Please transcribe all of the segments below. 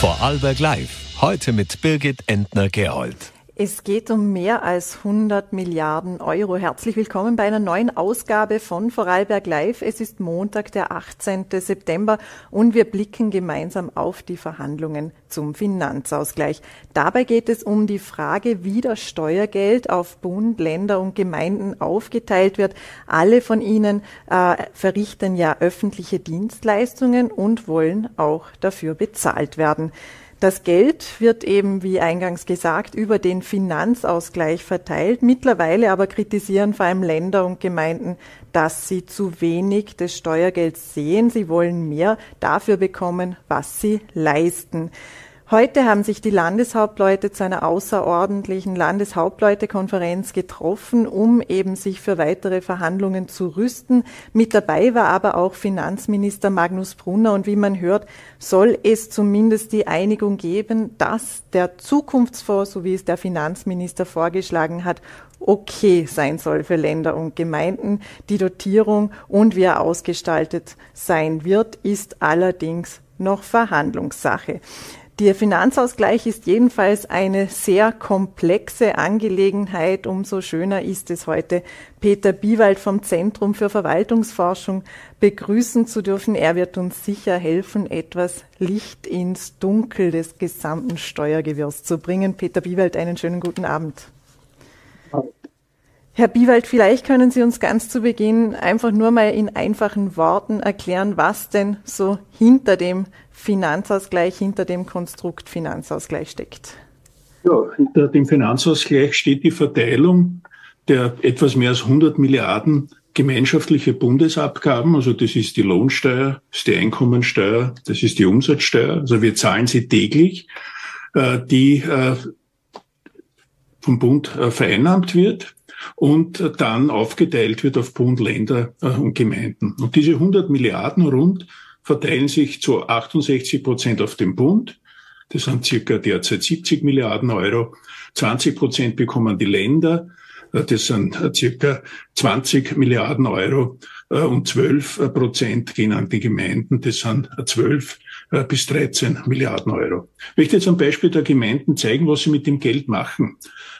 Vorarlberg Live. Heute mit Birgit Entner-Gerold. Es geht um mehr als 100 Milliarden Euro. Herzlich willkommen bei einer neuen Ausgabe von Vorarlberg Live. Es ist Montag, der 18. September und wir blicken gemeinsam auf die Verhandlungen zum Finanzausgleich. Dabei geht es um die Frage, wie das Steuergeld auf Bund, Länder und Gemeinden aufgeteilt wird. Alle von ihnen äh, verrichten ja öffentliche Dienstleistungen und wollen auch dafür bezahlt werden. Das Geld wird eben, wie eingangs gesagt, über den Finanzausgleich verteilt. Mittlerweile aber kritisieren vor allem Länder und Gemeinden, dass sie zu wenig des Steuergelds sehen. Sie wollen mehr dafür bekommen, was sie leisten. Heute haben sich die Landeshauptleute zu einer außerordentlichen Landeshauptleutekonferenz getroffen, um eben sich für weitere Verhandlungen zu rüsten. Mit dabei war aber auch Finanzminister Magnus Brunner und wie man hört, soll es zumindest die Einigung geben, dass der Zukunftsfonds, so wie es der Finanzminister vorgeschlagen hat, okay sein soll für Länder und Gemeinden. Die Dotierung und wie er ausgestaltet sein wird, ist allerdings noch Verhandlungssache. Der Finanzausgleich ist jedenfalls eine sehr komplexe Angelegenheit. Umso schöner ist es heute, Peter Biewald vom Zentrum für Verwaltungsforschung begrüßen zu dürfen. Er wird uns sicher helfen, etwas Licht ins Dunkel des gesamten Steuergewirrs zu bringen. Peter Biewald, einen schönen guten Abend. Herr Biewald, vielleicht können Sie uns ganz zu Beginn einfach nur mal in einfachen Worten erklären, was denn so hinter dem Finanzausgleich hinter dem Konstrukt Finanzausgleich steckt? Ja, hinter dem Finanzausgleich steht die Verteilung der etwas mehr als 100 Milliarden gemeinschaftliche Bundesabgaben, also das ist die Lohnsteuer, das ist die Einkommensteuer, das ist die Umsatzsteuer, also wir zahlen sie täglich, äh, die äh, vom Bund äh, vereinnahmt wird und dann aufgeteilt wird auf Bund, Länder und Gemeinden. Und diese 100 Milliarden rund verteilen sich zu 68 Prozent auf den Bund. Das sind circa derzeit 70 Milliarden Euro. 20 Prozent bekommen die Länder. Das sind circa 20 Milliarden Euro und 12 Prozent gehen an die Gemeinden. Das sind 12 bis 13 Milliarden Euro. Ich möchte jetzt am Beispiel der Gemeinden zeigen, was sie mit dem Geld machen.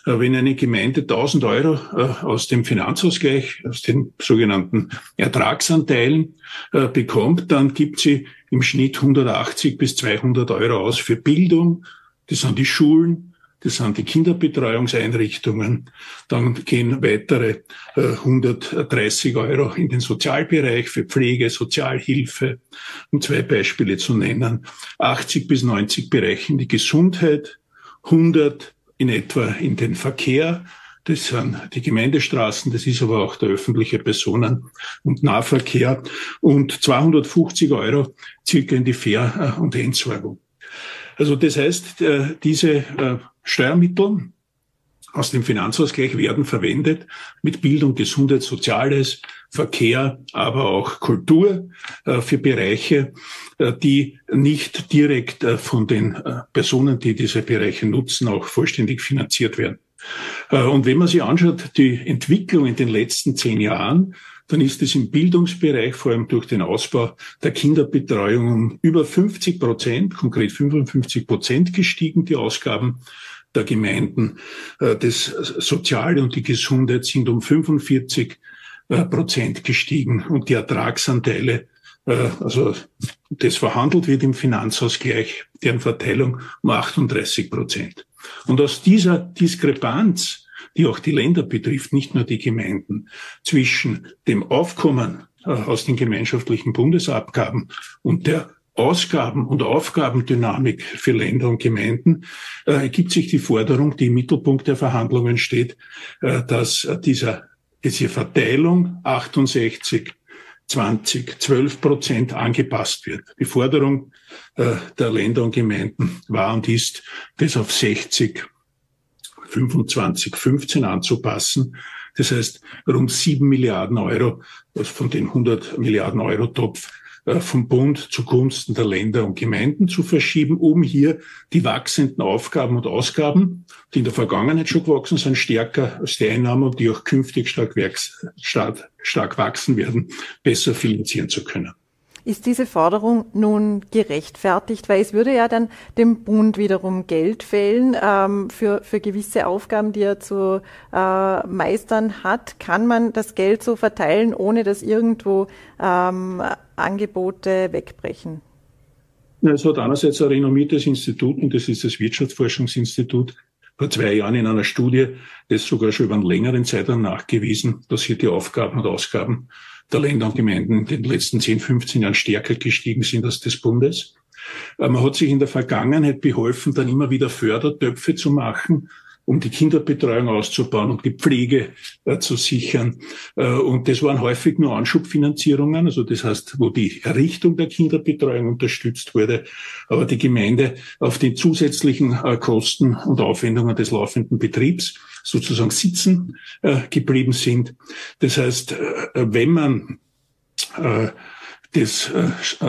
Äh, wenn eine Gemeinde 1000 Euro äh, aus dem Finanzausgleich, aus den sogenannten Ertragsanteilen äh, bekommt, dann gibt sie im Schnitt 180 bis 200 Euro aus für Bildung. Das sind die Schulen, das sind die Kinderbetreuungseinrichtungen. Dann gehen weitere 130 Euro in den Sozialbereich für Pflege, Sozialhilfe, um zwei Beispiele zu nennen. 80 bis 90 Bereiche in die Gesundheit, 100 in etwa in den Verkehr. Das sind die Gemeindestraßen, das ist aber auch der öffentliche Personen- und Nahverkehr und 250 Euro circa in die Fähr- und Entsorgung. Also das heißt, äh, diese äh, Steuermittel aus dem Finanzausgleich werden verwendet mit Bildung, Gesundheit, Soziales, Verkehr, aber auch Kultur äh, für Bereiche, die nicht direkt von den Personen, die diese Bereiche nutzen, auch vollständig finanziert werden. Und wenn man sich anschaut, die Entwicklung in den letzten zehn Jahren, dann ist es im Bildungsbereich, vor allem durch den Ausbau der Kinderbetreuung, um über 50 Prozent, konkret 55 Prozent gestiegen, die Ausgaben der Gemeinden. Das Soziale und die Gesundheit sind um 45 äh, Prozent gestiegen und die Ertragsanteile, äh, also das verhandelt wird im Finanzausgleich, deren Verteilung um 38 Prozent. Und aus dieser Diskrepanz, die auch die Länder betrifft, nicht nur die Gemeinden, zwischen dem Aufkommen äh, aus den gemeinschaftlichen Bundesabgaben und der Ausgaben- und Aufgabendynamik für Länder und Gemeinden äh, ergibt sich die Forderung, die im Mittelpunkt der Verhandlungen steht, äh, dass dieser diese Verteilung 68, 20, 12 Prozent angepasst wird. Die Forderung äh, der Länder und Gemeinden war und ist, das auf 60, 25, 15 anzupassen. Das heißt, rund 7 Milliarden Euro von den 100 Milliarden Euro Topf äh, vom Bund zugunsten der Länder und Gemeinden zu verschieben, um hier die wachsenden Aufgaben und Ausgaben, die in der Vergangenheit schon gewachsen sind, stärker als die Einnahmen, die auch künftig stark, stark wachsen werden, besser finanzieren zu können. Ist diese Forderung nun gerechtfertigt? Weil es würde ja dann dem Bund wiederum Geld fehlen ähm, für, für gewisse Aufgaben, die er zu äh, meistern hat. Kann man das Geld so verteilen, ohne dass irgendwo ähm, Angebote wegbrechen? Es hat einerseits ein renommiertes Institut und das ist das Wirtschaftsforschungsinstitut vor zwei Jahren in einer Studie, das sogar schon über einen längeren Zeitraum nachgewiesen, dass hier die Aufgaben und Ausgaben der Länder und Gemeinden in den letzten 10, 15 Jahren stärker gestiegen sind als des Bundes. Äh, man hat sich in der Vergangenheit beholfen, dann immer wieder Fördertöpfe zu machen, um die Kinderbetreuung auszubauen und die Pflege äh, zu sichern. Äh, und das waren häufig nur Anschubfinanzierungen, also das heißt, wo die Errichtung der Kinderbetreuung unterstützt wurde, aber die Gemeinde auf den zusätzlichen äh, Kosten und Aufwendungen des laufenden Betriebs sozusagen sitzen äh, geblieben sind. Das heißt, äh, wenn man äh, das,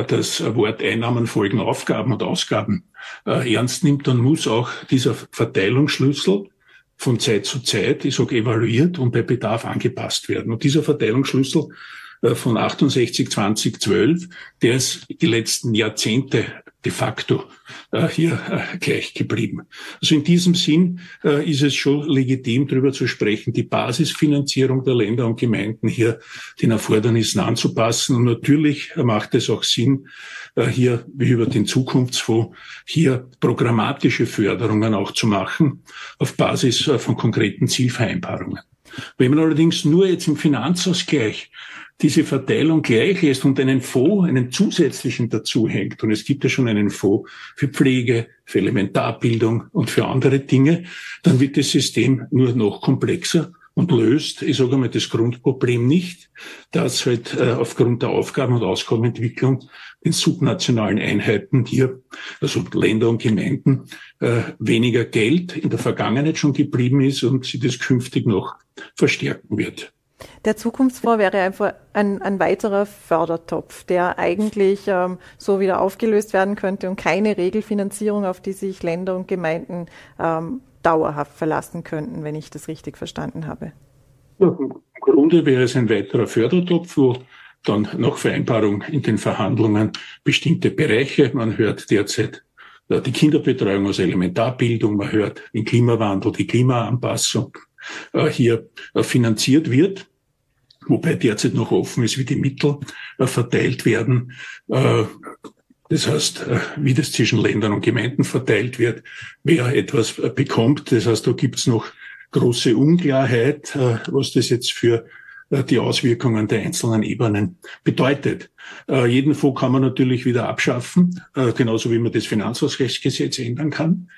das Wort Einnahmen folgen Aufgaben und Ausgaben äh, ernst nimmt, dann muss auch dieser Verteilungsschlüssel von Zeit zu Zeit, ich sage evaluiert und bei Bedarf angepasst werden. Und dieser Verteilungsschlüssel äh, von 68, 20, 12, der ist die letzten Jahrzehnte de facto äh, hier äh, gleich geblieben. Also in diesem Sinn äh, ist es schon legitim, darüber zu sprechen, die Basisfinanzierung der Länder und Gemeinden hier den Erfordernissen anzupassen. Und natürlich macht es auch Sinn, äh, hier wie über den Zukunftsfonds hier programmatische Förderungen auch zu machen auf Basis äh, von konkreten Zielvereinbarungen. Wenn man allerdings nur jetzt im Finanzausgleich diese Verteilung gleich ist und einen Fonds, einen zusätzlichen dazu hängt, und es gibt ja schon einen Fonds für Pflege, für Elementarbildung und für andere Dinge, dann wird das System nur noch komplexer und löst, ich sage mal, das Grundproblem nicht, dass halt äh, aufgrund der Aufgaben- und Auskommenentwicklung in subnationalen Einheiten hier, also Länder und Gemeinden, äh, weniger Geld in der Vergangenheit schon geblieben ist und sie das künftig noch verstärken wird. Der Zukunftsfonds wäre einfach ein, ein weiterer Fördertopf, der eigentlich ähm, so wieder aufgelöst werden könnte und keine Regelfinanzierung, auf die sich Länder und Gemeinden ähm, dauerhaft verlassen könnten, wenn ich das richtig verstanden habe. Ja, Im Grunde wäre es ein weiterer Fördertopf, wo dann nach Vereinbarung in den Verhandlungen bestimmte Bereiche, man hört derzeit äh, die Kinderbetreuung aus Elementarbildung, man hört den Klimawandel, die Klimaanpassung, hier äh, finanziert wird, wobei derzeit noch offen ist, wie die Mittel äh, verteilt werden. Das heißt, wie das zwischen Ländern und Gemeinden verteilt wird, wer etwas bekommt. Das heißt, da gibt's noch große Unklarheit, was das jetzt für die Auswirkungen der einzelnen Ebenen bedeutet. jeden Fonds kann man natürlich wieder abschaffen, genauso wie man das Finanzausgleichsgesetz ändern kann.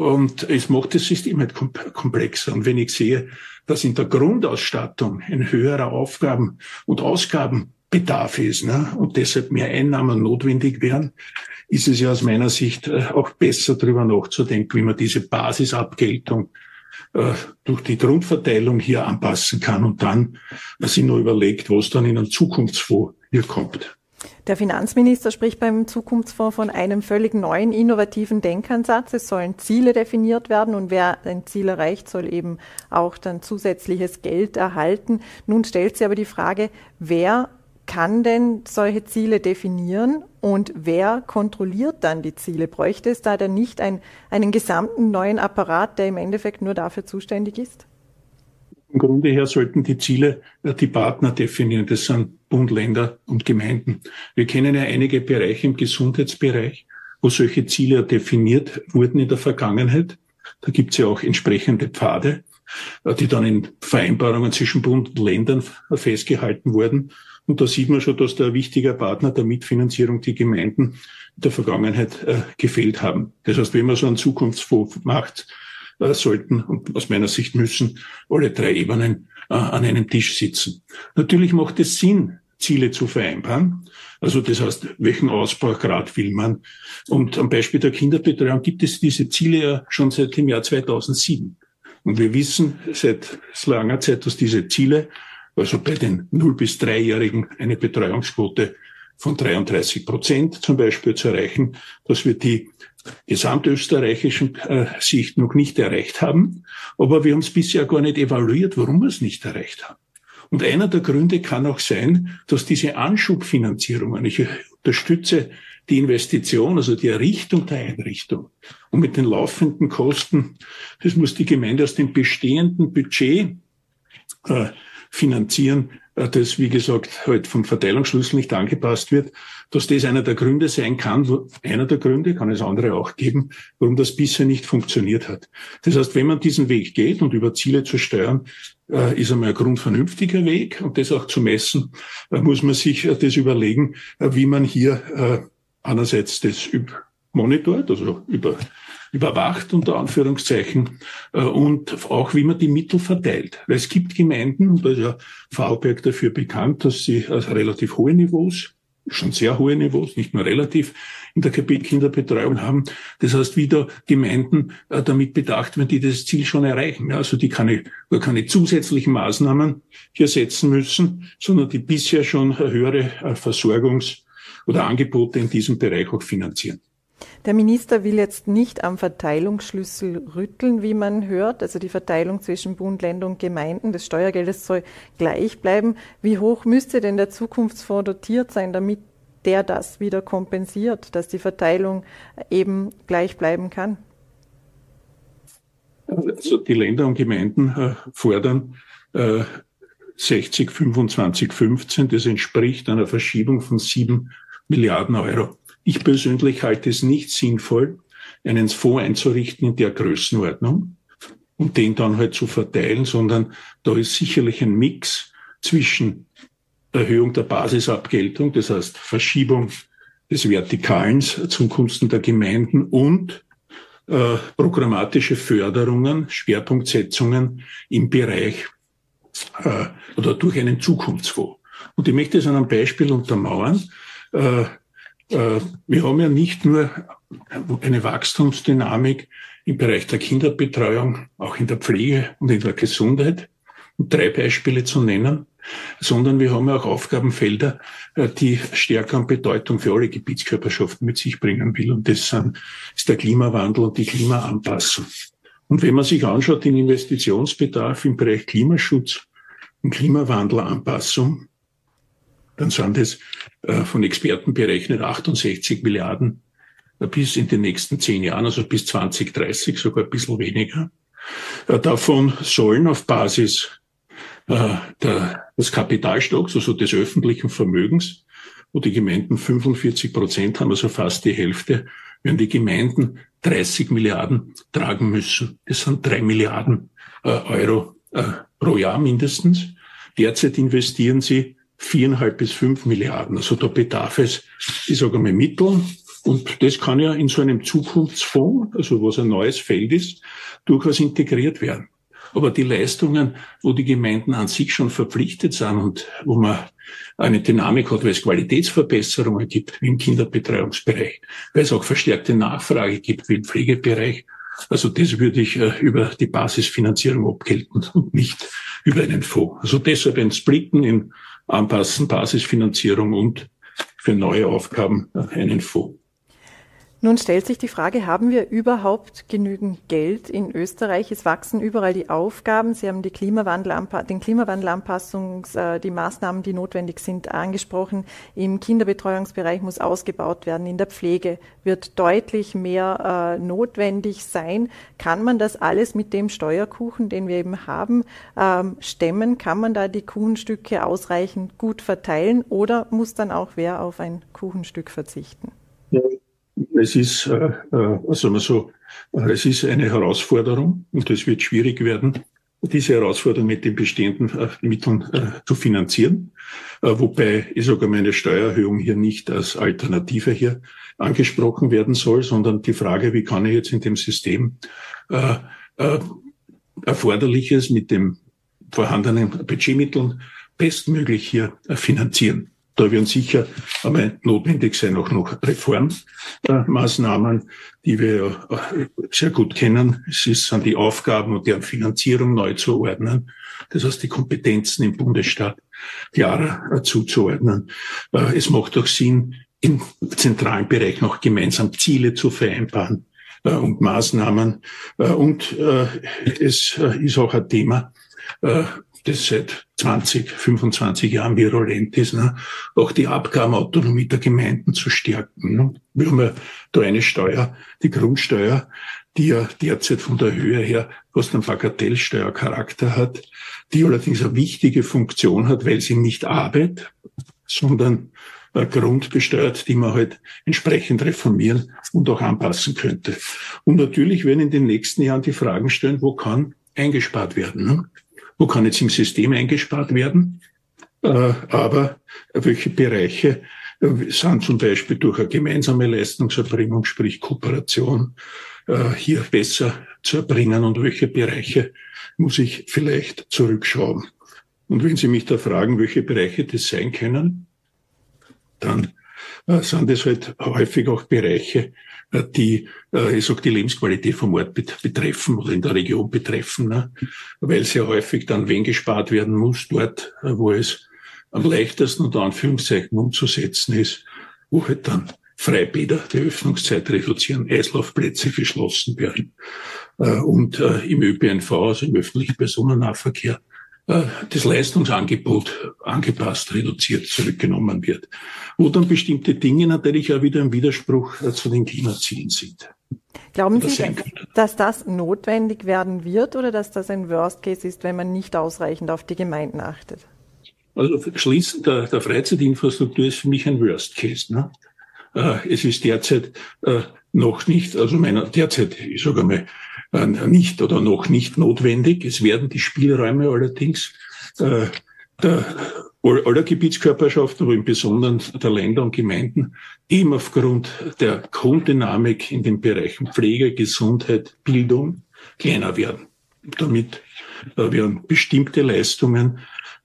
Und es macht das System halt komplexer. Und wenn ich sehe, dass in der Grundausstattung ein höherer Aufgaben- und Ausgabenbedarf ist ne, und deshalb mehr Einnahmen notwendig wären, ist es ja aus meiner Sicht äh, auch besser darüber nachzudenken, wie man diese Basisabgeltung äh, durch die Grundverteilung hier anpassen kann und dann sich nur überlegt, was dann in einem Zukunftsfonds hier kommt. Der Finanzminister spricht beim Zukunftsfonds von einem völlig neuen, innovativen Denkansatz. Es sollen Ziele definiert werden und wer ein Ziel erreicht, soll eben auch dann zusätzliches Geld erhalten. Nun stellt sich aber die Frage, wer kann denn solche Ziele definieren und wer kontrolliert dann die Ziele? Bräuchte es da dann nicht ein, einen gesamten neuen Apparat, der im Endeffekt nur dafür zuständig ist? Im Grunde her sollten die Ziele äh, die Partner definieren. Das sind Bund, Länder und Gemeinden. Wir kennen ja einige Bereiche im Gesundheitsbereich, wo solche Ziele definiert wurden in der Vergangenheit. Da gibt es ja auch entsprechende Pfade, äh, die dann in Vereinbarungen zwischen Bund und Ländern festgehalten wurden. Und da sieht man schon, dass da ein wichtiger Partner der Mitfinanzierung die Gemeinden in der Vergangenheit äh, gefehlt haben. Das heißt, wenn man so einen Zukunftsfonds macht, äh, sollten und aus meiner Sicht müssen alle drei Ebenen äh, an einem Tisch sitzen. Natürlich macht es Sinn, Ziele zu vereinbaren. Also das heißt, welchen Ausbaugrad will man? Und am Beispiel der Kinderbetreuung gibt es diese Ziele ja schon seit dem Jahr 2007. Und wir wissen seit langer Zeit, dass diese Ziele, also bei den 0- bis 3-Jährigen eine Betreuungsquote von 33 Prozent zum Beispiel zu erreichen, dass wir die gesamtösterreichischen äh, Sicht noch nicht erreicht haben. Aber wir haben es bisher gar nicht evaluiert, warum wir es nicht erreicht haben. Und einer der Gründe kann auch sein, dass diese Anschubfinanzierungen, ich unterstütze die Investition, also die Errichtung der Einrichtung und mit den laufenden Kosten, das muss die Gemeinde aus dem bestehenden Budget äh, finanzieren, das, wie gesagt, halt vom Verteilungsschlüssel nicht angepasst wird, dass das einer der Gründe sein kann, einer der Gründe, kann es andere auch geben, warum das bisher nicht funktioniert hat. Das heißt, wenn man diesen Weg geht und über Ziele zu steuern, äh, ist einmal ein grundvernünftiger Weg und das auch zu messen, äh, muss man sich das überlegen, wie man hier einerseits das monitort, also über überwacht, unter Anführungszeichen, äh, und auch wie man die Mittel verteilt. Weil es gibt Gemeinden, und da ist ja Vorarlberg dafür bekannt, dass sie also relativ hohe Niveaus, schon sehr hohe Niveaus, nicht nur relativ, in der Kinderbetreuung haben. Das heißt, wieder Gemeinden äh, damit bedacht werden, die das Ziel schon erreichen. Also die keine, keine zusätzlichen Maßnahmen hier setzen müssen, sondern die bisher schon höhere Versorgungs- oder Angebote in diesem Bereich auch finanzieren. Der Minister will jetzt nicht am Verteilungsschlüssel rütteln, wie man hört. Also die Verteilung zwischen Bund, Länder und Gemeinden des Steuergeldes soll gleich bleiben. Wie hoch müsste denn der Zukunftsfonds dotiert sein, damit der das wieder kompensiert, dass die Verteilung eben gleich bleiben kann? Also die Länder und Gemeinden äh, fordern äh, 60, 25, 15. Das entspricht einer Verschiebung von sieben Milliarden Euro. Ich persönlich halte es nicht sinnvoll, einen Fonds einzurichten in der Größenordnung und den dann halt zu verteilen, sondern da ist sicherlich ein Mix zwischen Erhöhung der Basisabgeltung, das heißt Verschiebung des Vertikalens zum Gunsten der Gemeinden und äh, programmatische Förderungen, Schwerpunktsetzungen im Bereich äh, oder durch einen Zukunftsfonds. Und ich möchte es an einem Beispiel untermauern. Äh, wir haben ja nicht nur eine Wachstumsdynamik im Bereich der Kinderbetreuung, auch in der Pflege und in der Gesundheit, um drei Beispiele zu nennen, sondern wir haben ja auch Aufgabenfelder, äh, die stärker an Bedeutung für alle Gebietskörperschaften mit sich bringen will. Und das ist der Klimawandel und die Klimaanpassung. Und wenn man sich anschaut, den Investitionsbedarf im Bereich Klimaschutz und Klimawandelanpassung, dann sind es äh, von Experten berechnet 68 Milliarden äh, bis in den nächsten zehn Jahren, also bis 2030, sogar ein bisschen weniger. Äh, davon sollen auf Basis äh, der, des Kapitalstocks, also des öffentlichen Vermögens, wo die Gemeinden 45 Prozent haben, also fast die Hälfte, werden die Gemeinden 30 Milliarden tragen müssen. Das sind drei Milliarden äh, Euro äh, pro Jahr mindestens. Derzeit investieren sie viereinhalb bis fünf Milliarden. Also da bedarf es, ich sage mal, Mittel. Und das kann ja in so einem Zukunftsfonds, also was ein neues Feld ist, durchaus integriert werden. Aber die Leistungen, wo die Gemeinden an sich schon verpflichtet sind und wo man eine Dynamik hat, weil es Qualitätsverbesserungen gibt, wie im Kinderbetreuungsbereich, weil es auch verstärkte Nachfrage gibt, wie im Pflegebereich. Also das würde ich äh, über die Basisfinanzierung abgelten und nicht über einen Fonds. Also deshalb ein Splitten in anpassen, Basisfinanzierung und für neue Aufgaben einen Fonds. Nun stellt sich die Frage, haben wir überhaupt genügend Geld in Österreich? Es wachsen überall die Aufgaben. Sie haben die Klimawandel, den Klimawandelanpassungs, äh, die Maßnahmen, die notwendig sind, angesprochen. Im Kinderbetreuungsbereich muss ausgebaut werden. In der Pflege wird deutlich mehr äh, notwendig sein. Kann man das alles mit dem Steuerkuchen, den wir eben haben, ähm, stemmen? Kann man da die Kuchenstücke ausreichend gut verteilen oder muss dann auch wer auf ein Kuchenstück verzichten? Ja es ist, äh, äh, also mal so, äh, es ist eine Herausforderung und es wird schwierig werden, diese Herausforderung mit den bestehenden äh, Mitteln äh, zu finanzieren. Äh, wobei ich sage mal, eine Steuererhöhung hier nicht als Alternative hier angesprochen werden soll, sondern die Frage, wie kann ich jetzt in dem System äh, äh, Erforderliches mit dem vorhandenen Budgetmitteln bestmöglich hier äh, finanzieren. Da werden sicher einmal notwendig sein auch noch Reformmaßnahmen, die wir ja sehr gut kennen. Es ist an die Aufgaben und deren Finanzierung neu zu ordnen. Das heißt, die Kompetenzen im Bundesstaat klarer zuzuordnen. Äh, es macht auch Sinn, im zentralen Bereich noch gemeinsam Ziele zu vereinbaren äh, und Maßnahmen. Äh, und es ist auch ein Thema, das seit 20, 25 Jahren virulent ist, ne? auch die Abgabenautonomie der Gemeinden zu stärken. Ne? Wir haben ja da eine Steuer, die Grundsteuer, die ja derzeit von der Höhe her fast einen Bagatellsteuercharakter hat, die allerdings eine wichtige Funktion hat, weil sie nicht Arbeit, sondern Grund besteuert, die man halt entsprechend reformieren und auch anpassen könnte. Und natürlich werden in den nächsten Jahren die Fragen stellen, wo kann eingespart werden? Ne? Wo kann jetzt im System eingespart werden? Äh, aber welche Bereiche äh, sind zum Beispiel durch eine gemeinsame Leistungserbringung, sprich Kooperation, äh, hier besser zu erbringen und welche Bereiche muss ich vielleicht zurückschrauben? Und wenn Sie mich da fragen, welche Bereiche das sein können, dann sind es halt häufig auch Bereiche, äh, die, äh, ich sag, die Lebensqualität vom Ort betreffen oder in der Region betreffen, ne? weil sehr häufig dann, wenn gespart werden muss, dort, äh, wo es am leichtesten unter Anführungszeichen umzusetzen ist, wo halt dann Freibäder die Öffnungszeit reduzieren, Eislaufplätze geschlossen werden äh, und äh, im ÖPNV, also im öffentlichen Personennahverkehr, äh, das Leistungsangebot angepasst, reduziert, zurückgenommen wird. Wo dann bestimmte Dinge natürlich auch wieder im Widerspruch äh, zu den Klimazielen sind. Glauben Sie, dass das notwendig werden wird oder dass das ein Worst Case ist, wenn man nicht ausreichend auf die Gemeinden achtet? Also Schließen der, der Freizeitinfrastruktur ist für mich ein Worst Case. Ne? Äh, es ist derzeit noch nicht, also meiner derzeit, ich sage mal, äh, nicht oder noch nicht notwendig. Es werden die Spielräume allerdings äh, der, aller Gebietskörperschaften, aber im Besonderen der Länder und Gemeinden, eben aufgrund der Grunddynamik in den Bereichen Pflege, Gesundheit, Bildung kleiner werden. Damit äh, werden bestimmte Leistungen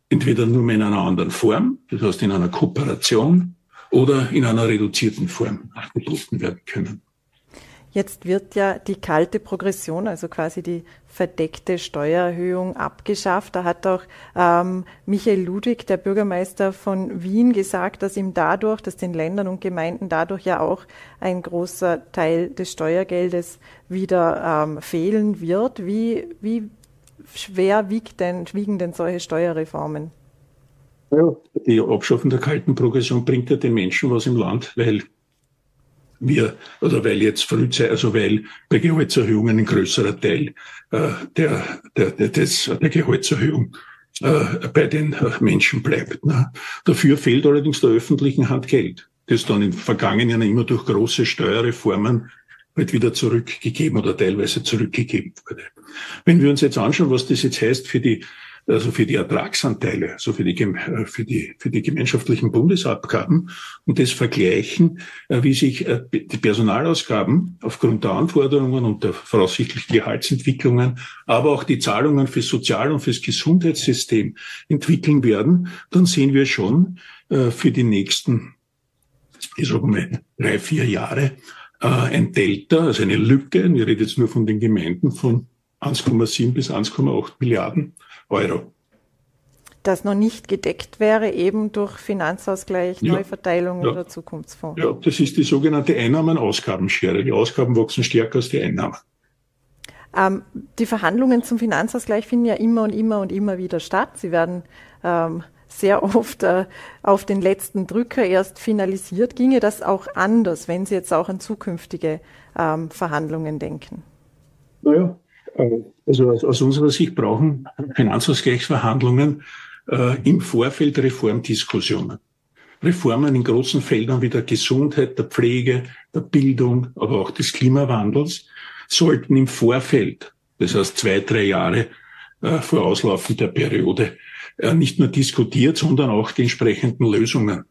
entweder nur mehr in einer anderen Form, das heißt in einer Kooperation oder in einer reduzierten Form angeboten werden können. Jetzt wird ja die kalte Progression, also quasi die verdeckte Steuererhöhung abgeschafft. Da hat auch ähm, Michael Ludwig, der Bürgermeister von Wien, gesagt, dass ihm dadurch, dass den Ländern und Gemeinden dadurch ja auch ein großer Teil des Steuergeldes wieder ähm, fehlen wird. Wie, wie schwer wiegt denn, wiegen denn solche Steuerreformen? Ja, die Abschaffung der kalten Progression bringt ja den Menschen was im Land, weil wir, oder weil jetzt frühzeitig, also weil bei Gehaltserhöhungen ein größerer Teil äh, der, der, der, des, der Gehaltserhöhung äh, bei den Menschen bleibt. Ne? Dafür fehlt allerdings der öffentlichen Hand Geld, das dann in vergangenen Jahren immer durch große Steuerreformen halt wieder zurückgegeben oder teilweise zurückgegeben wurde. Wenn wir uns jetzt anschauen, was das jetzt heißt für die also für die Ertragsanteile, also für die, äh, für die, für die gemeinschaftlichen Bundesabgaben und das vergleichen, äh, wie sich die Personalausgaben aufgrund der Anforderungen und der voraussichtlichen Gehaltsentwicklungen, aber auch die Zahlungen fürs Sozial- und fürs Gesundheitssystem entwickeln werden, dann sehen wir schon für die nächsten, ich sage mal, drei, vier Jahre ein Delta, also eine Lücke, wir reden jetzt nur von den Gemeinden, von 1,7 bis 1,8 Milliarden Euro. Das noch nicht gedeckt wäre, eben durch Finanzausgleich, ja, Neuverteilung ja. oder Zukunftsfonds. Ja, das ist die sogenannte Einnahmen-Ausgabenschere. Die Ausgaben wachsen stärker als die Einnahmen. Ähm, die Verhandlungen zum Finanzausgleich finden ja immer und immer und immer wieder statt. Sie werden ähm, sehr oft äh, auf den letzten Drücker erst finalisiert. Ginge das auch anders, wenn Sie jetzt auch an zukünftige ähm, Verhandlungen denken? Naja, äh, also aus, aus unserer Sicht brauchen Finanzausgleichsverhandlungen äh, im Vorfeld Reformdiskussionen. Reformen in großen Feldern wie der Gesundheit, der Pflege, der Bildung, aber auch des Klimawandels sollten im Vorfeld, das heißt zwei, drei Jahre äh, vor Auslaufen der Periode, äh, nicht nur diskutiert, sondern auch die entsprechenden Lösungen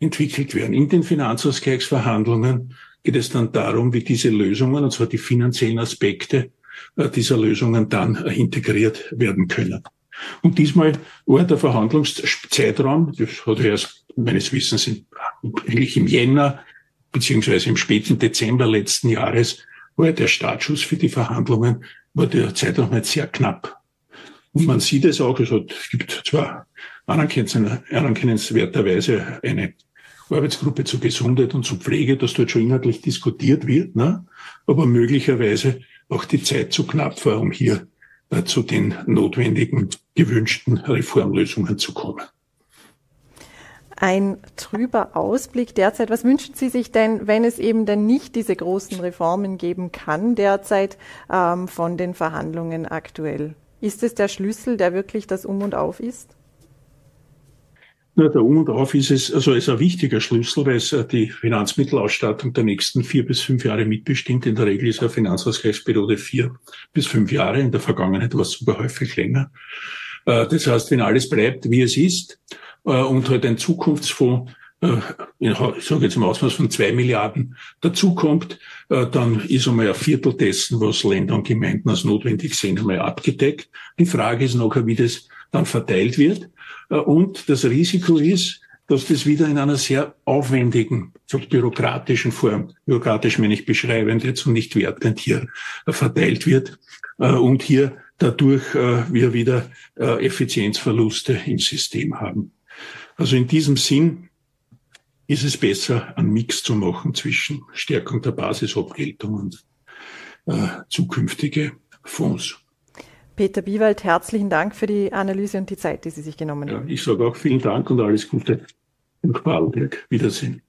entwickelt werden. In den Finanzausgleichsverhandlungen geht es dann darum, wie diese Lösungen, und zwar die finanziellen Aspekte, dieser Lösungen dann äh, integriert werden können. Und diesmal war der Verhandlungszeitraum, das hat erst meines Wissens eigentlich im Jänner beziehungsweise im späten Dezember letzten Jahres war der Startschuss für die Verhandlungen, war der Zeitraum halt sehr knapp. Und man sieht es auch, es gibt zwar anerkennenswerterweise eine Arbeitsgruppe zur Gesundheit und zur Pflege, dass dort schon inhaltlich diskutiert wird, ne? aber möglicherweise auch die Zeit zu knapp war, um hier äh, zu den notwendigen, gewünschten Reformlösungen zu kommen. Ein trüber Ausblick derzeit. Was wünschen Sie sich denn, wenn es eben dann nicht diese großen Reformen geben kann derzeit ähm, von den Verhandlungen aktuell? Ist es der Schlüssel, der wirklich das Um und Auf ist? Na, der Um und Auf ist es, also ist ein wichtiger Schlüssel, weil es äh, die Finanzmittelausstattung der nächsten vier bis fünf Jahre mitbestimmt. In der Regel ist eine Finanzausgleichsperiode vier bis fünf Jahre. In der Vergangenheit war es sogar häufig länger. Äh, das heißt, wenn alles bleibt, wie es ist, äh, und halt ein Zukunftsfonds ich sage jetzt im Ausmaß von zwei Milliarden dazukommt, dann ist einmal ein Viertel dessen, was Länder und Gemeinden als notwendig sehen, einmal abgedeckt. Die Frage ist nachher, wie das dann verteilt wird. Äh, und das Risiko ist, dass das wieder in einer sehr aufwendigen, so bürokratischen Form, bürokratisch meine ich beschreibend jetzt und nicht wertend hier äh, verteilt wird äh, und hier dadurch wir wieder Effizienzverluste im System haben. Also in diesem Sinn ist es besser, einen Mix zu machen zwischen Stärkung der Basisabgeltung und zukünftige Fonds. Peter Biewald, herzlichen Dank für die Analyse und die Zeit, die Sie sich genommen haben. Ja, ich sage auch vielen Dank und alles Gute in Qualberg. Wiedersehen.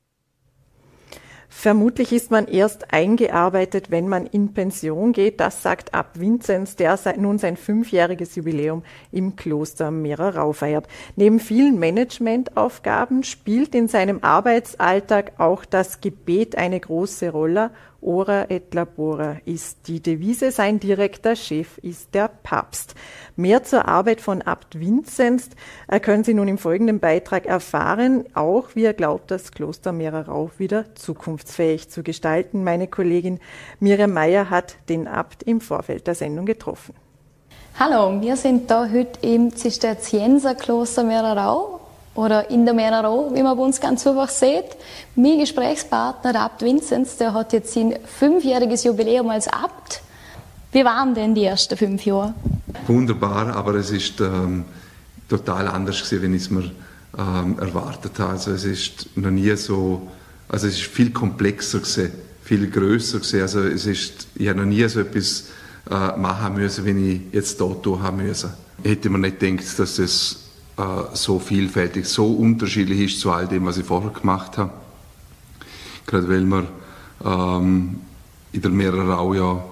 Vermutlich ist man erst eingearbeitet, wenn man in Pension geht. Das sagt Ab Vinzenz, der nun sein fünfjähriges Jubiläum im Kloster Mehrerau feiert. Neben vielen Managementaufgaben spielt in seinem Arbeitsalltag auch das Gebet eine große Rolle Ora et labora ist die Devise. Sein direkter Chef ist der Papst. Mehr zur Arbeit von Abt Vinzenz können Sie nun im folgenden Beitrag erfahren, auch wie er glaubt, das Kloster Mehrerau wieder zukunftsfähig zu gestalten. Meine Kollegin Miriam Meyer hat den Abt im Vorfeld der Sendung getroffen. Hallo, wir sind da heute im Zisterzienserkloster Mehrerau oder in der Meraro, wie man bei uns ganz einfach sieht. Mein Gesprächspartner, der Abt Vinzenz, der hat jetzt sein fünfjähriges Jubiläum als Abt. Wie waren denn die ersten fünf Jahre? Wunderbar, aber es ist ähm, total anders gewesen, wenn ich es mir ähm, erwartet habe. Also es ist noch nie so, also es ist viel komplexer gewesen, viel größer gewesen. Also es ist, ich habe noch nie so etwas äh, machen müssen, wie ich jetzt dort tun haben müssen. Ich hätte mir nicht gedacht, dass es äh, so vielfältig, so unterschiedlich ist zu all dem, was ich vorher gemacht habe. Gerade weil wir ähm, in der Mehrerau ja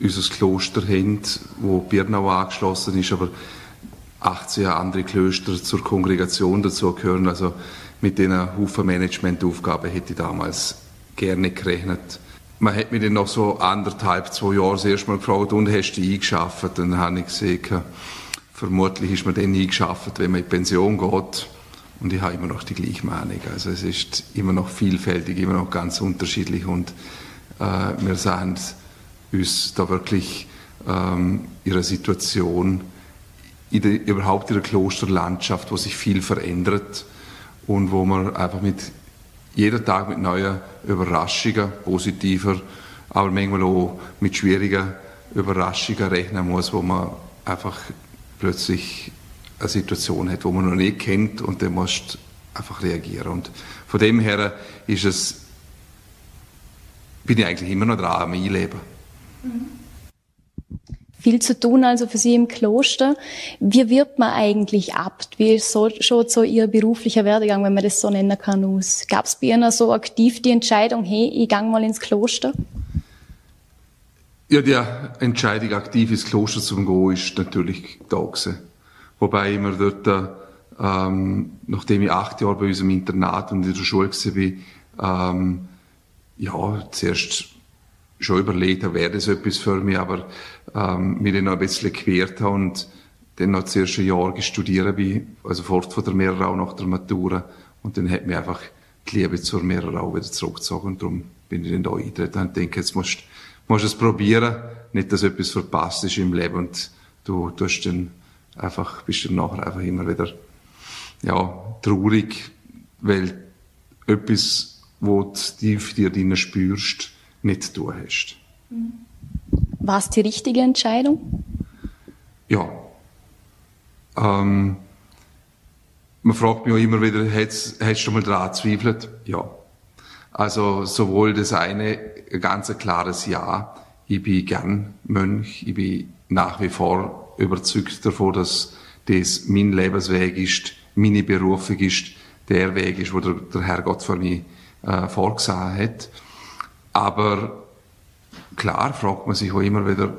unser Kloster haben, wo Birnau angeschlossen ist, aber 18 andere Klöster zur Kongregation dazu gehören. Also mit diesen Haufen Managementaufgaben hätte ich damals gerne gerechnet. Man hat mich dann noch so anderthalb, zwei Jahre das erste Mal gefragt, und hast du eingeschafft? Dann habe ich gesehen, vermutlich ist man dann eingeschafft, wenn man in Pension geht. Und ich habe immer noch die gleiche Meinung. Also es ist immer noch vielfältig, immer noch ganz unterschiedlich und äh, wir sind uns da wirklich ähm, ihrer Situation, in der, überhaupt in der Klosterlandschaft, wo sich viel verändert und wo man einfach mit jeder Tag mit neuen Überraschungen, positiver, aber manchmal auch mit schwierigen Überraschungen rechnen muss, wo man einfach plötzlich eine Situation hat, wo man noch nicht kennt und dann musst du einfach reagieren. Und von dem her ist es, bin ich eigentlich immer noch dran am Einleben. Viel zu tun also für Sie im Kloster. Wie wird man eigentlich Abt? Wie ist so, schon so Ihr beruflicher Werdegang, wenn man das so nennen kann? Gab es bei Ihnen so aktiv die Entscheidung, hey, ich gang mal ins Kloster? Ja, die Entscheidung, aktiv ins Kloster zu gehen, ist natürlich da gewesen. Wobei ich mir dort, ähm, nachdem ich acht Jahre bei unserem Internat und in der Schule war, ähm, ja, zuerst schon überlegt habe, wäre das etwas für mich, aber ähm, mir dann noch ein bisschen quert habe und dann noch das erste Jahr studiert bin, also fort von der Mehrerau nach der Matura. Und dann hat mich einfach die Liebe zur Mehrerau wieder zurückgezogen und darum bin ich dann da eingetreten und denke, jetzt musst musst es probieren, nicht, dass etwas verpasst ist im Leben und du tust dann einfach, bist dann nachher einfach immer wieder, ja, traurig, weil etwas, wo du tief dir drinnen spürst, nicht tun hast. War es die richtige Entscheidung? Ja. Ähm, man fragt mich auch immer wieder, hättest, hättest du mal daran gezweifelt? Ja. Also sowohl das eine, ganz ein klares Ja. Ich bin gern Mönch, ich bin nach wie vor überzeugt davon, dass das mein Lebensweg ist, meine Berufung ist, der Weg ist, wo der, der Herrgott für mich äh, vorgesehen hat. Aber klar fragt man sich auch immer wieder,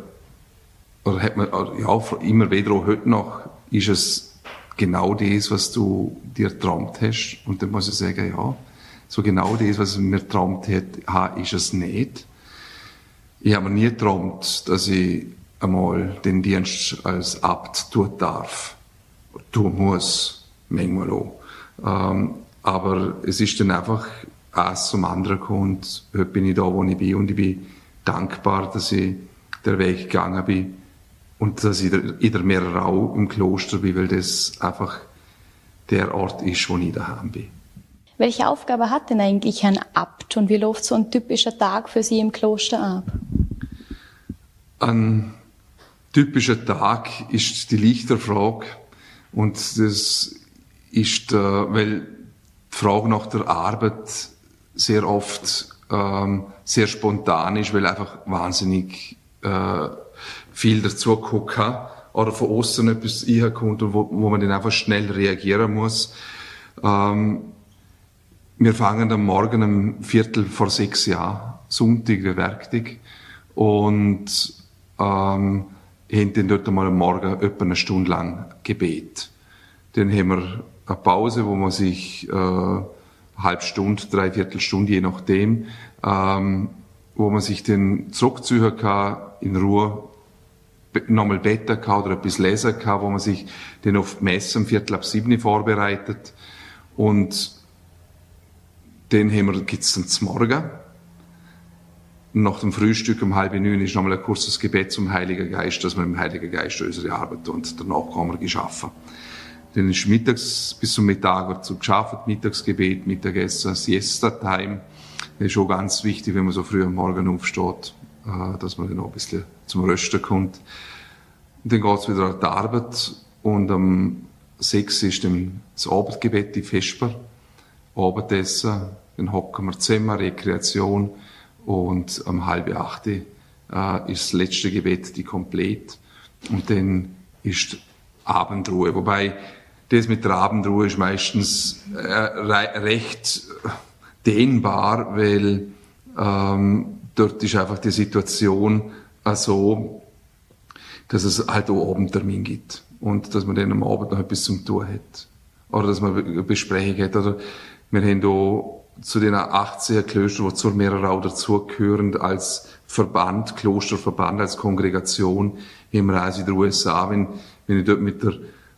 oder hat man ja, immer wieder auch heute noch, ist es genau das, was du dir geträumt hast? Und dann muss ich sagen, ja, so genau das, was ich mir geträumt habe, ist es nicht. Ich habe mir nie geträumt, dass ich einmal den Dienst als Abt tun darf. Tun muss, manchmal auch. Ähm, aber es ist dann einfach eins zum anderen gekommen heute bin ich da, wo ich bin und ich bin dankbar, dass ich den Weg gegangen bin und dass ich in der Mehrerau im Kloster bin, weil das einfach der Ort ist, wo ich daheim bin. Welche Aufgabe hat denn eigentlich ein Abt und wie läuft so ein typischer Tag für Sie im Kloster ab? Ein typischer Tag ist die Lichterfrage und das ist, äh, weil die Frage nach der Arbeit sehr oft ähm, sehr spontan ist, weil einfach wahnsinnig äh, viel dazu gucken oder von außen etwas reinkommt und wo, wo man dann einfach schnell reagieren muss. Ähm, wir fangen am Morgen um Viertel vor sechs Jahren, Sonntag, der Werktag, und ähm, haben dann dort einmal am Morgen etwa eine Stunde lang Gebet. Dann haben wir eine Pause, wo man sich äh, eine halbe Stunde, dreiviertel Stunde, je nachdem, ähm, wo man sich dann zurückziehen kann, in Ruhe nochmal beten kann oder etwas lesen kann, wo man sich dann auf die Messe um Viertel ab sieben vorbereitet. Und haben wir, gibt's dann zum Morgen. Nach dem Frühstück um halb neun ist nochmal ein kurzes Gebet zum Heiligen Geist, dass wir im Heiligen Geist unsere Arbeit tun und danach kann wir geschaffen. Dann ist mittags bis zum Mittag wird so geschafft, Mittagsgebet, Mittagessen, Siesta-Time. Das ist auch ganz wichtig, wenn man so früh am Morgen aufsteht, äh, dass man dann auch ein bisschen zum Rösten kommt. Dann geht's wieder an die Arbeit und am 6 ist dann das Abendgebet, die Vesper, Abendessen, dann hocken wir zusammen, Rekreation. Und am halb acht äh, ist das letzte Gebet die komplett. Und dann ist Abendruhe. Wobei das mit der Abendruhe ist meistens äh, recht dehnbar, weil ähm, dort ist einfach die Situation äh, so, dass es halt auch Abendtermin gibt. Und dass man dann am Abend noch etwas zum tun hat. Oder dass man eine Besprechung hat. Oder wir haben auch zu den 18 Klöstern, die zur Mehrerau dazugehören, als Verband, Klosterverband, als Kongregation, also in den USA, wenn, wenn ich dort mit der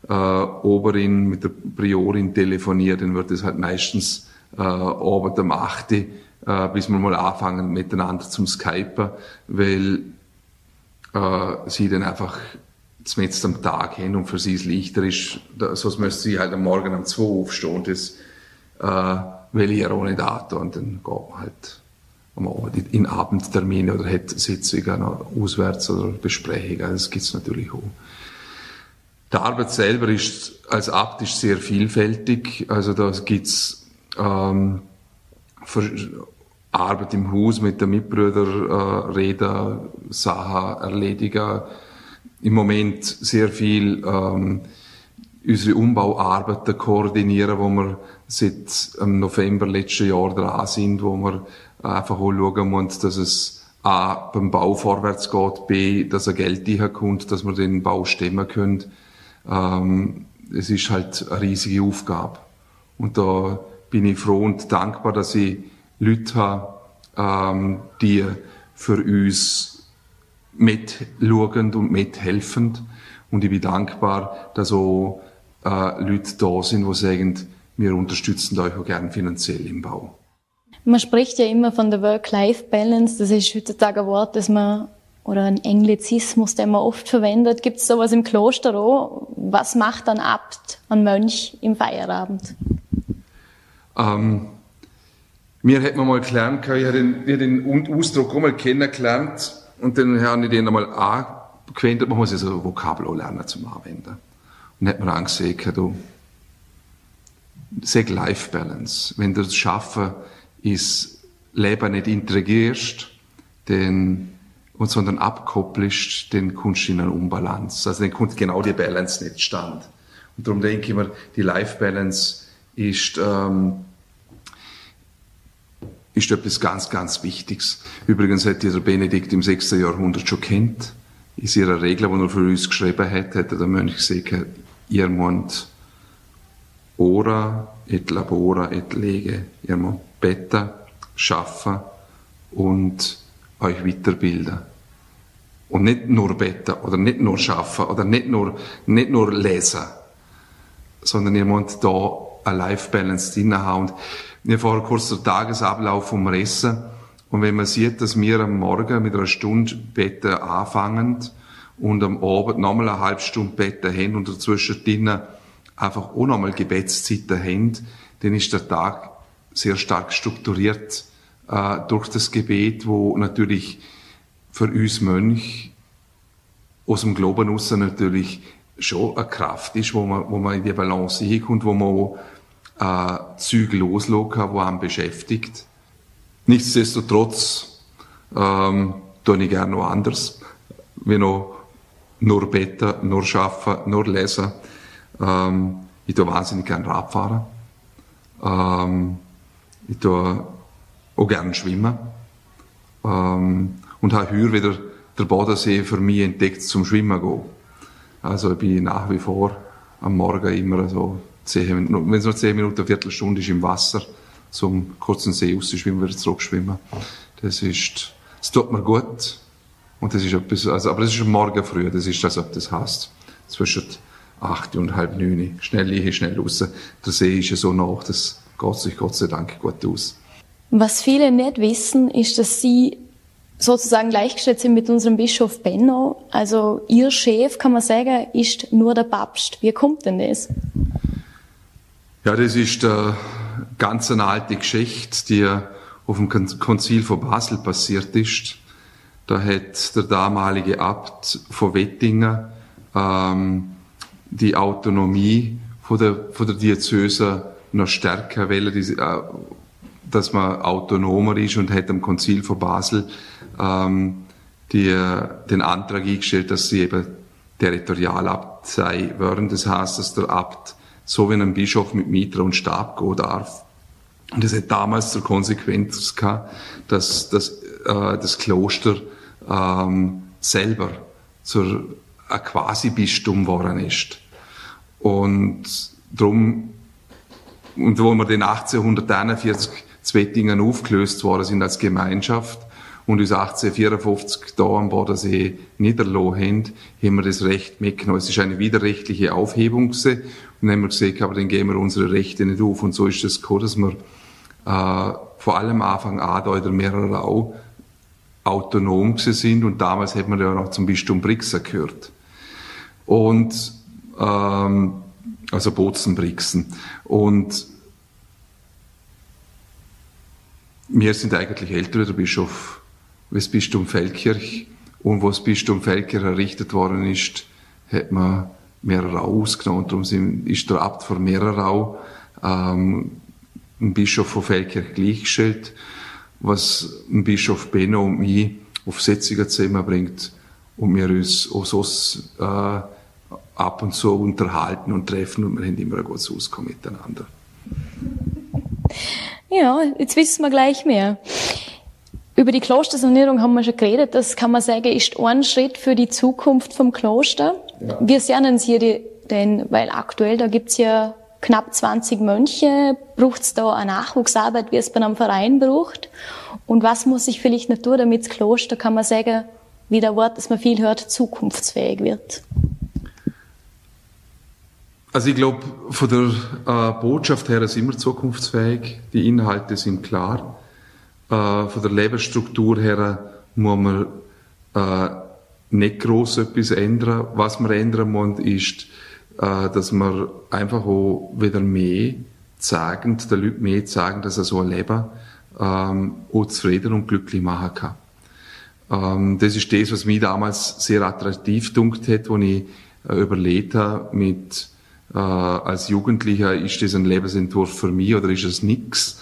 äh, Oberin, mit der Priorin telefoniere, dann wird es halt meistens äh, Abend am 8. Äh, bis wir mal anfangen miteinander zum Skypen, weil äh, sie dann einfach jetzt am Tag hin und für sie es leichter ist, sonst müsste sie halt am Morgen um 2 aufstehen das äh, auch nicht antun und dann geht man halt Abend in Abendtermine oder hat Sitzungen auswärts oder Besprechungen, das gibt's natürlich auch. Die Arbeit selber ist als Abt sehr vielfältig. Also da gibt's ähm, Arbeit im Haus mit den Mitbrüdern, äh, reden, Sachen erledigen. Im Moment sehr viel ähm, unsere Umbauarbeiten koordinieren, wo wir seit im November letzten Jahr dran sind, wo wir einfach auch schauen müssen, dass es A, beim Bau vorwärts geht, B, dass er Geld kommt, dass wir den Bau stemmen können ähm, es ist halt eine riesige Aufgabe. Und da bin ich froh und dankbar, dass ich Leute habe, ähm, die für uns mitschauen und mithelfen. Und ich bin dankbar, dass auch äh, Leute da sind, die sagen, wir unterstützen euch auch gern finanziell im Bau. Man spricht ja immer von der Work-Life-Balance. Das ist heutzutage ein Wort, das man oder ein Englizismus, den man oft verwendet. Gibt es sowas im Kloster auch? Was macht ein Abt, ein Mönch im Feierabend? Ähm, mir hat man mal gelernt, ich habe den, ich den Ausdruck auch mal kennengelernt und dann habe ich den einmal angewendet, man muss ja so Vokabel lernen zum Anwenden. Und dann hat man angesehen, du, sag Life Balance. Wenn du das Schaffen ist Leben nicht integrierst, dann und sondern abkoppelst, dann kommst du in eine Unbalance. Also dann kommt genau die Balance nicht stand. Und darum denke ich mir, die Life Balance ist, ähm, ist etwas ganz, ganz Wichtiges. Übrigens hat dieser Benedikt im 6. Jahrhundert schon kennt. In ihrer Regel, die er für uns geschrieben hat, hat der Mönch gesagt, ihr müsst ora et labora et lege. Ihr müsst beten, schaffen und euch weiterbilden. Und nicht nur beten oder nicht nur schaffen oder nicht nur, nicht nur lesen, sondern ihr müsst da eine Life-Balance drin haben. Wir fahren kurz den Tagesablauf vom Essen. Und wenn man sieht, dass wir am Morgen mit einer Stunde Betten anfangen und am Abend nochmal eine halbe Stunde Betten haben und dazwischen drinnen einfach auch nochmal Gebetszeiten haben, dann ist der Tag sehr stark strukturiert äh, durch das Gebet, wo natürlich für uns Mönch aus dem Glauben raus natürlich schon eine Kraft ist, wo man, wo man in die Balance hinkommt, wo man äh, Züge loslassen kann, die einen beschäftigt. Nichtsdestotrotz ähm, tue ich gerne noch anders, wie noch nur beten, nur schaffen, nur lesen. Ähm, ich tue wahnsinnig gerne Radfahren. Ähm, ich tue auch gerne schwimmen. Ähm, und habe heuer wieder der Bodensee für mich entdeckt zum Schwimmen gehen. Also ich bin nach wie vor am Morgen immer so zehn wenn es noch zehn Minuten, eine Viertelstunde ist im Wasser, zum kurzen See rauszuschwimmen, wieder zurückschwimmen. Das ist, es tut mir gut. Und das ist etwas, also, aber das ist am Morgen früh, das ist, als ob das heißt, zwischen acht und halb neun. Schnell hier, schnell raus. Der See ist ja so nach, das geht sich Gott sei Dank gut aus. Was viele nicht wissen, ist, dass Sie sozusagen gleichgestellt sind mit unserem Bischof Benno. Also Ihr Chef, kann man sagen, ist nur der Papst. Wie kommt denn das? Ja, das ist eine ganz eine alte Geschichte, die auf dem Konzil von Basel passiert ist. Da hat der damalige Abt von Wettingen ähm, die Autonomie von der, von der Diözese noch stärker wollen, äh, dass man autonomer ist und hat am Konzil von Basel ähm, die, den Antrag eingestellt, dass sie eben Territorialabt sei würden. Das heißt, dass der Abt so wie ein Bischof mit Mitra und Stab gehen darf. Und das hat damals zur Konsequenz gehabt, dass, dass äh, das Kloster ähm, selber zur ein Quasi-Bistum geworden ist. Und drum, und wo wir den 1841 Zwettingen aufgelöst worden sind als Gemeinschaft und uns 1854 da am Bodensee niederlassen haben, haben wir das Recht mitgenommen. Es ist eine widerrechtliche Aufhebung gewesen. Und dann haben wir gesagt, aber dann geben wir unsere Rechte nicht auf. Und so ist es gekommen, dass wir äh, vor allem Anfang an da in der Mehrerau autonom sind und damals hat man ja noch zum Bistum Brixen gehört. Und ähm, also Bozen-Brixen. Und wir sind eigentlich älter, der Bischof, das Bistum Feldkirch. Und wo das Bistum Feldkirch errichtet worden ist, hat man Mehrerau ausgenommen. Darum ist der Abt von Mehrerau ähm, ein Bischof von Feldkirch gleichgestellt, was ein Bischof Benno und mich auf Setzungen zusammenbringt und wir uns auch so äh, ab und zu unterhalten und treffen und wir haben immer ein gutes Auskommen miteinander. Ja, jetzt wissen wir gleich mehr. Über die Klostersanierung haben wir schon geredet. Das kann man sagen, ist ein Schritt für die Zukunft vom Kloster. Ja. Wie sehen Sie die denn? Weil aktuell, da gibt's ja knapp 20 Mönche. Braucht's da eine Nachwuchsarbeit, wie es bei einem Verein braucht? Und was muss sich vielleicht nicht tun, damit das Kloster, kann man sagen, wie der Wort, das man viel hört, zukunftsfähig wird? Also ich glaube, von der äh, Botschaft her sind wir zukunftsfähig. Die Inhalte sind klar. Äh, von der Lebensstruktur her muss man äh, nicht groß etwas ändern. Was wir ändern müssen, ist, äh, dass wir einfach auch wieder mehr sagen, den Leuten mehr sagen, dass er so ein Leben ähm, auch zufrieden und glücklich machen kann. Ähm, das ist das, was mich damals sehr attraktiv dunkt hat, wo ich äh, überlegt habe mit äh, als Jugendlicher, ist das ein Lebensentwurf für mich oder ist es nix?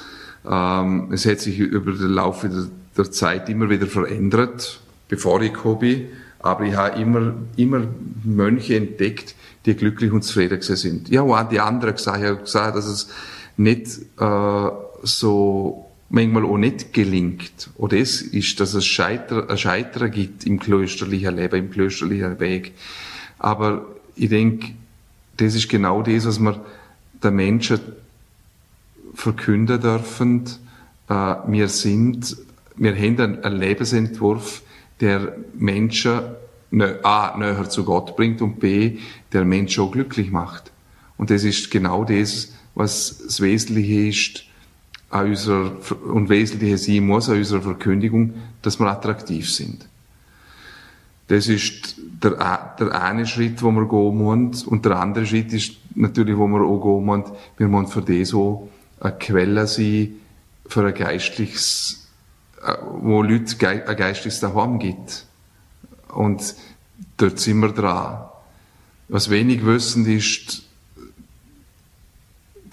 Ähm, es hat sich über den Laufe der, der Zeit immer wieder verändert. bevor ich bin. Aber ich habe immer, immer Mönche entdeckt, die glücklich und zufrieden sind. Ja, auch die anderen gesagt, ich habe gesagt, dass es nicht äh, so manchmal auch nicht gelingt. Und das ist, dass es Scheiter, ein Scheitern gibt im klösterlichen Leben, im klösterlichen Weg. Aber ich denke, das ist genau das, was wir den Menschen verkünden dürfen. Äh, wir sind, wir haben einen Lebensentwurf, der Menschen A, näher zu Gott bringt und B, der Menschen auch glücklich macht. Und das ist genau das, was das Wesentliche ist an unserer, und Wesentliche sein muss an unserer Verkündigung, dass wir attraktiv sind. Das ist der, der eine Schritt, wo wir gehen müssen. Und der andere Schritt ist natürlich, wo wir auch gehen müssen. Wir müssen für das auch eine Quelle sein für ein geistliches, äh, wo Leute ein geistliches Daheim gibt. Und dort sind wir dran. Was wenig wissen ist,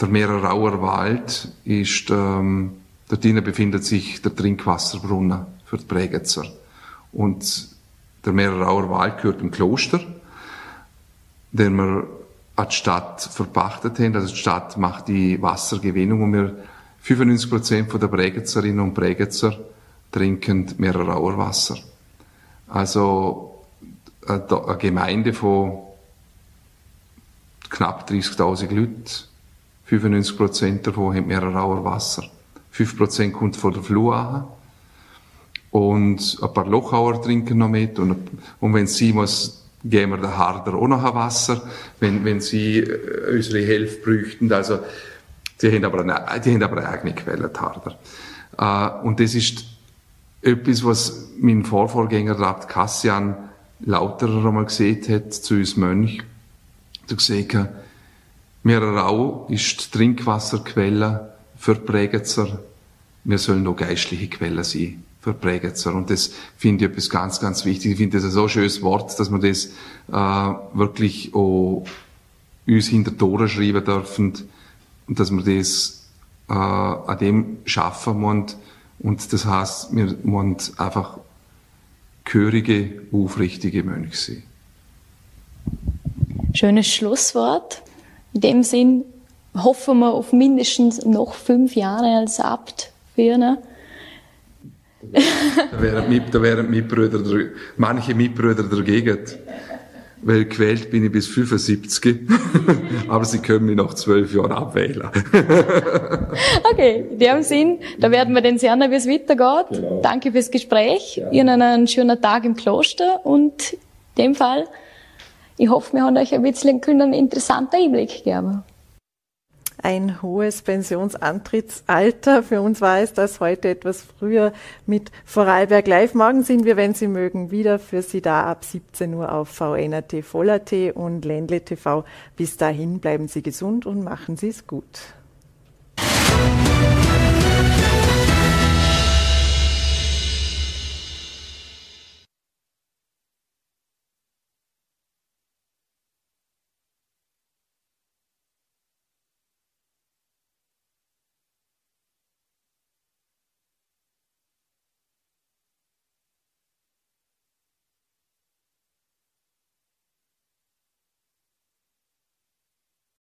der Meererauer Wald ist, ähm, dort drinnen befindet sich der Trinkwasserbrunnen für die Bregenzer. Und der Meererauer Wald gehört dem Kloster, den wir an die Stadt verpachtet haben. Also die Stadt macht die Wassergewinnung und wir 95 Prozent der Bregenzerinnen und Bregenzer trinken Meererauer Wasser. Also äh, eine Gemeinde von knapp 30.000 Leuten, 95 Prozent davon haben Meererauer Wasser. 5 Prozent kommt von der Flur und ein paar Lochauer trinken noch mit und, und wenn sie muss, geben wir der Harder auch noch ein Wasser, wenn, wenn sie äh, unsere Hilfe bräuchten. Also, die haben aber eine, die haben aber eine eigene Quelle, die Harder. Äh, und das ist etwas, was mein Vorvorgänger, Rat Kassian, lauterer einmal gesehen hat zu uns Mönch. Er gesagt, Meererau ist die Trinkwasserquelle für die Bregenzer. Wir sollen noch geistliche Quelle sein Bregenzer. Und das finde ich etwas ganz, ganz wichtig. Ich finde das ein so schönes Wort, dass wir das äh, wirklich auch uns hinter Tore schreiben dürfen und dass wir das äh, an dem schaffen müssen. Und das heißt, wir müssen einfach gehörige, aufrichtige Mönche sein. Schönes Schlusswort. In dem Sinn hoffen wir auf mindestens noch fünf Jahre als Abt für ne? Da wären, da wären Mitbrüder, manche Mitbrüder dagegen. Weil gewählt bin ich bis 75. Aber sie können mich nach zwölf Jahren abwählen. okay, in dem Sinn, da werden wir dann sehen, wie es weitergeht. Genau. Danke fürs Gespräch. Ja. Ihnen einen schönen Tag im Kloster und in dem Fall, ich hoffe, wir haben euch ein bisschen einen interessanten Einblick gegeben ein hohes Pensionsantrittsalter. Für uns war es das heute etwas früher mit Vorarlberg Live. Morgen sind wir, wenn Sie mögen, wieder für Sie da ab 17 Uhr auf VNRT Voller.t und Ländle TV. Bis dahin bleiben Sie gesund und machen Sie es gut.